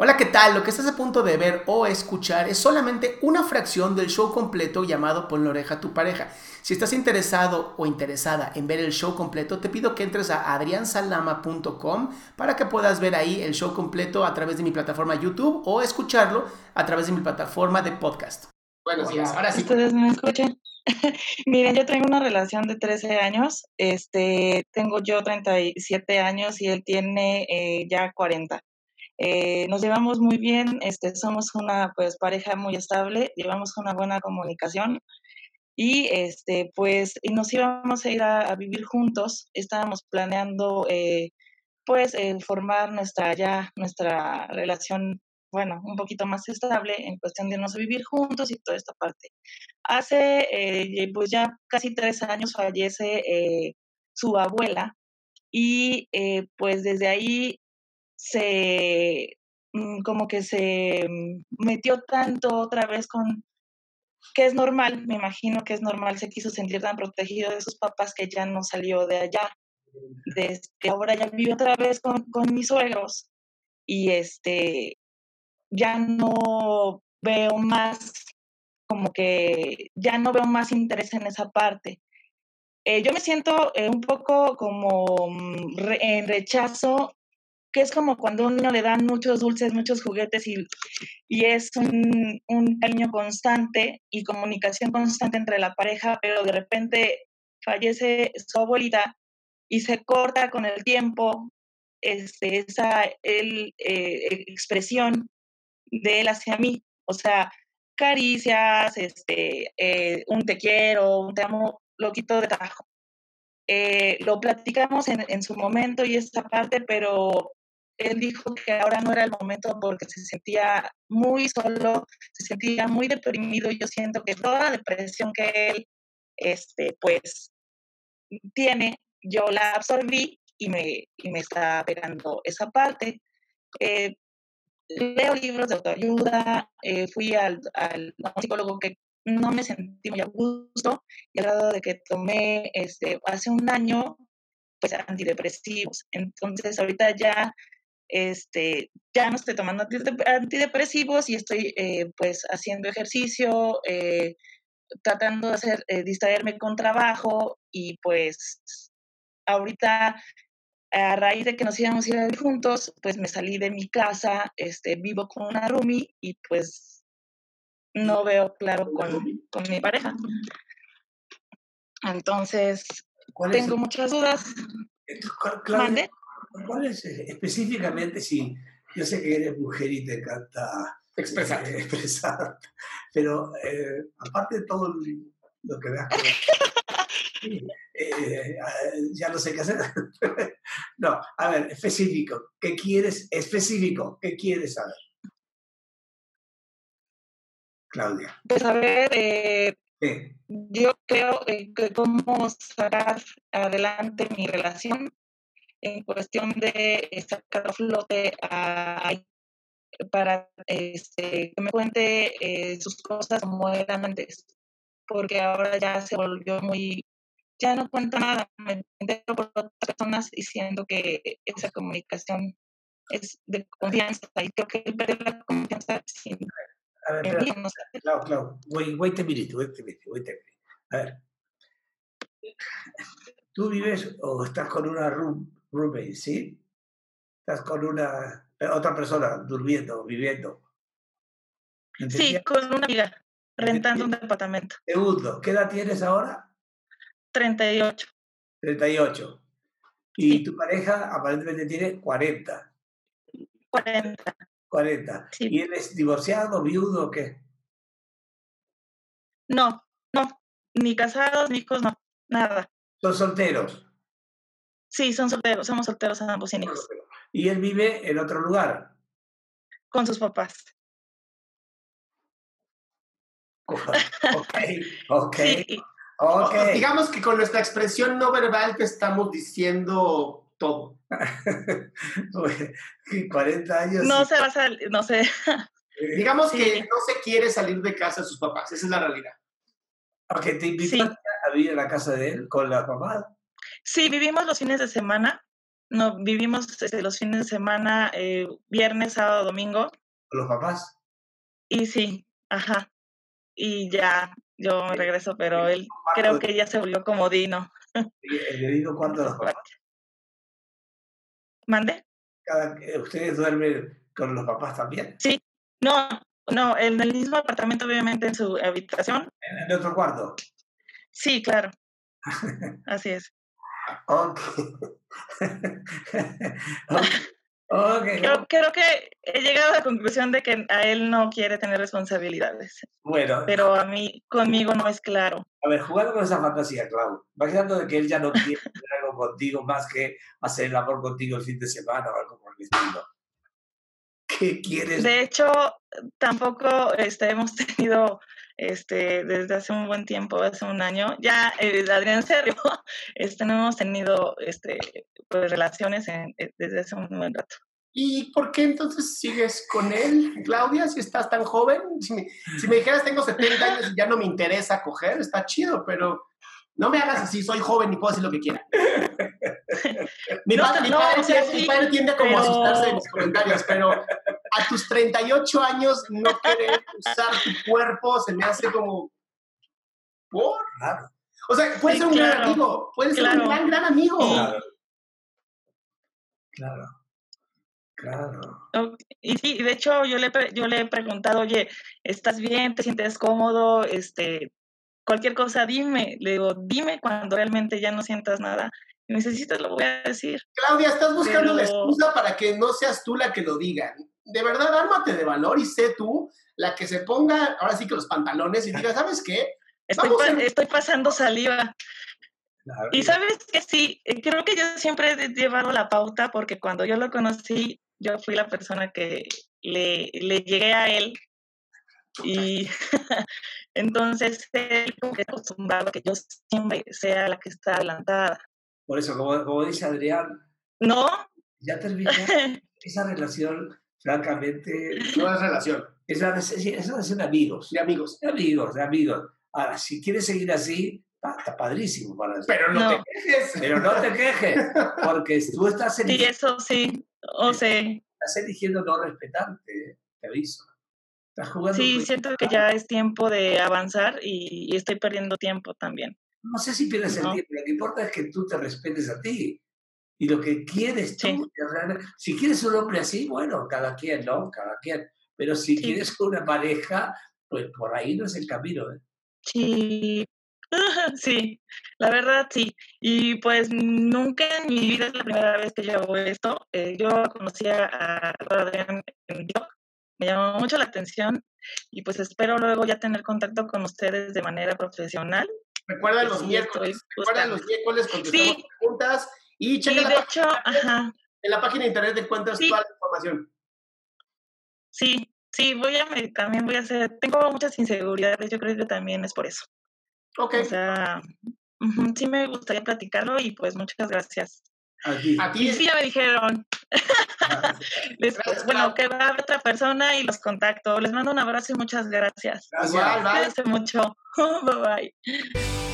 Hola, ¿qué tal? Lo que estás a punto de ver o escuchar es solamente una fracción del show completo llamado Pon la oreja a tu pareja. Si estás interesado o interesada en ver el show completo, te pido que entres a adriansalama.com para que puedas ver ahí el show completo a través de mi plataforma YouTube o escucharlo a través de mi plataforma de podcast. Buenos días, ahora sí. ¿Ustedes me escuchan? Miren, yo tengo una relación de 13 años, este, tengo yo 37 años y él tiene eh, ya 40. Eh, nos llevamos muy bien, este, somos una pues pareja muy estable, llevamos una buena comunicación y este pues nos íbamos a ir a, vivir juntos, estábamos planeando eh, pues formar nuestra ya nuestra relación bueno, un poquito más estable en cuestión de irnos a vivir juntos y toda esta parte. Hace eh, pues ya casi tres años fallece su abuela y pues desde ahí se, mm, como que se mm, metió tanto otra vez con, que es normal, me imagino que es normal, se quiso sentir tan protegido de sus papás que ya no salió de allá. Desde ahora ya vive otra vez con, con mis suegros y este, ya no veo más, como que ya no veo más interés en esa parte. Eh, yo me siento eh, un poco como mm, en rechazo que es como cuando a un niño le dan muchos dulces, muchos juguetes y, y es un, un cariño constante y comunicación constante entre la pareja, pero de repente fallece su abuelita y se corta con el tiempo este, esa el, eh, expresión de él hacia mí. O sea, caricias, este, eh, un te quiero, un te amo, lo quito de trabajo. Eh, lo platicamos en, en, su momento y esta parte, pero él dijo que ahora no era el momento porque se sentía muy solo, se sentía muy deprimido. Yo siento que toda depresión que él, este, pues, tiene, yo la absorbí y me, y me está pegando esa parte. Eh, leo libros de autoayuda, eh, fui al, al psicólogo que no me sentí muy a gusto y al grado de que tomé este, hace un año pues antidepresivos. Entonces ahorita ya este, ya no estoy tomando antidepresivos y estoy eh, pues haciendo ejercicio, eh, tratando de hacer, eh, distraerme con trabajo y pues ahorita a raíz de que nos íbamos a ir juntos, pues me salí de mi casa, este, vivo con una roomie y pues no veo claro con, con mi pareja. Entonces, tengo muchas dudas. ¿Cuál es eh, específicamente si yo sé que eres mujer y te encanta expresar, eh, expresar pero eh, aparte de todo lo que veas, ya no sé qué hacer. no, a ver, específico, ¿qué quieres? Específico, ¿qué quieres saber? Claudia. Pues a ver, yo creo que cómo sacar adelante mi relación en cuestión de sacar a flote a, para este, que me cuente eh, sus cosas como eran antes, porque ahora ya se volvió muy, ya no cuenta nada, me entero por otras personas diciendo que esa comunicación es de confianza y creo que perder la confianza sin... A ver, claro, claro, wait, wait a minute, wait a minute, wait a minute. A ver, tú vives o estás con una room roommate, ¿sí? Estás con una eh, otra persona durmiendo, viviendo. Sí, con una amiga, rentando un departamento. Segundo, ¿qué edad tienes ahora? 38. 38. Y tu pareja aparentemente tiene 40. 40. 40. ¿Y él es divorciado, viudo o qué? No, no. Ni casados, ni hijos, no. Nada. ¿Son solteros? Sí, son solteros, somos solteros ambos sin hijos. ¿Y él vive en otro lugar? Con sus papás. ok, ok. okay. Digamos que con nuestra expresión no verbal te estamos diciendo todo. 40 años. No se va a salir, no sé. Digamos que no se quiere salir de casa de sus papás, esa es la realidad. Ok, ¿te invitaste a vivir a la casa de él con la mamá? Sí, vivimos los fines de semana, no, vivimos este, los fines de semana, eh, viernes, sábado, domingo. ¿Con los papás? Y sí, ajá. Y ya, yo me regreso, pero él creo que ya se volvió comodino. ¿El mismo cuarto de los papás? ¿Mande? ¿Ustedes duermen con los papás también? Sí, no, no, en el mismo apartamento, obviamente, en su habitación. ¿En el otro cuarto? Sí, claro. Así es. Ok. okay. Yo creo que he llegado a la conclusión de que a él no quiere tener responsabilidades. Bueno. Pero a mí, conmigo no es claro. A ver, jugando con esa fantasía, Clau, imaginando de que él ya no quiere tener algo contigo más que hacer el amor contigo el fin de semana o algo por el estilo. ¿Qué quieres? De hecho, tampoco este, hemos tenido este, desde hace un buen tiempo, hace un año, ya eh, Adrián Sergio, este, no hemos tenido este, pues, relaciones en, eh, desde hace un buen rato. ¿Y por qué entonces sigues con él, Claudia, si estás tan joven? Si me, si me dijeras tengo 70 años y ya no me interesa coger, está chido, pero no me hagas así, soy joven y puedo hacer lo que quiera. mi, No, padre, mi no, padre- o sea, mi sí, padre tiende a como pero- asustarse de mis comentarios, pero a tus 38 años no querer usar tu cuerpo se me hace como... ¿Por? Claro, O sea, puede Sí, ser un gran amigo, puede ser un gran, gran amigo. Claro. Claro. Claro. Ok, Y sí, de hecho yo le, yo le he preguntado, oye, ¿estás bien? ¿Te sientes cómodo? Este, cualquier cosa, dime. Le digo, dime cuando realmente ya no sientas nada. Te lo voy a decir. Claudia, estás buscando la Pero- excusa para que no seas tú la que lo diga. De verdad, ármate de valor y sé tú la que se ponga, ahora sí que los pantalones y diga, ¿sabes qué? Estoy, pa- a- estoy pasando saliva. claro. Y sabes que sí, eh, creo que yo siempre he llevado la pauta porque cuando yo lo conocí, yo fui la persona que le, le llegué a él y entonces él como que acostumbrado a que yo siempre sea la que está adelantada. Por eso, como, como dice Adrián, No, ya terminó esa relación, francamente, No es relación, es una, es relación de amigos. de amigos. De amigos, de amigos. Ahora, si quieres seguir así, está, padrísimo para Pero no, No. te quejes. Pero no te quejes, porque tú estás sí, eligiendo, eso sí, o sea, estás eligiendo no respetarte, ¿eh? te aviso. Estás jugando. sí, siento que ya es tiempo de avanzar y, y estoy perdiendo tiempo también. No sé si pierdes el tiempo, lo que importa es que tú te respetes a ti. Y lo que quieres tú, Sí. si quieres un hombre así, bueno, cada quien, ¿no? Cada quien. Pero si Sí. quieres una pareja, pues por ahí no es el camino. ¿eh? Sí, sí, la verdad sí. Y pues nunca en mi vida es la primera vez que yo hago esto. Eh, yo conocí a Adrián en TikTok, me llamó mucho la atención y pues espero luego ya tener contacto con ustedes de manera profesional. Recuerda los sí miércoles. Recuerda los miércoles contestamos Sí. preguntas y checa de hecho, ajá, en la página de internet encuentras Sí. toda la información. sí, sí, voy a, también voy a hacer, tengo muchas inseguridades, yo creo que también es por eso. Ok. O sea, sí me gustaría platicarlo y pues muchas gracias. A ti. A ti Y sí, ya me dijeron. Gracias, bueno, que va a haber otra persona y los contacto. Les mando un abrazo y muchas gracias. Gracias. bye. Cuídense mucho. bye bye.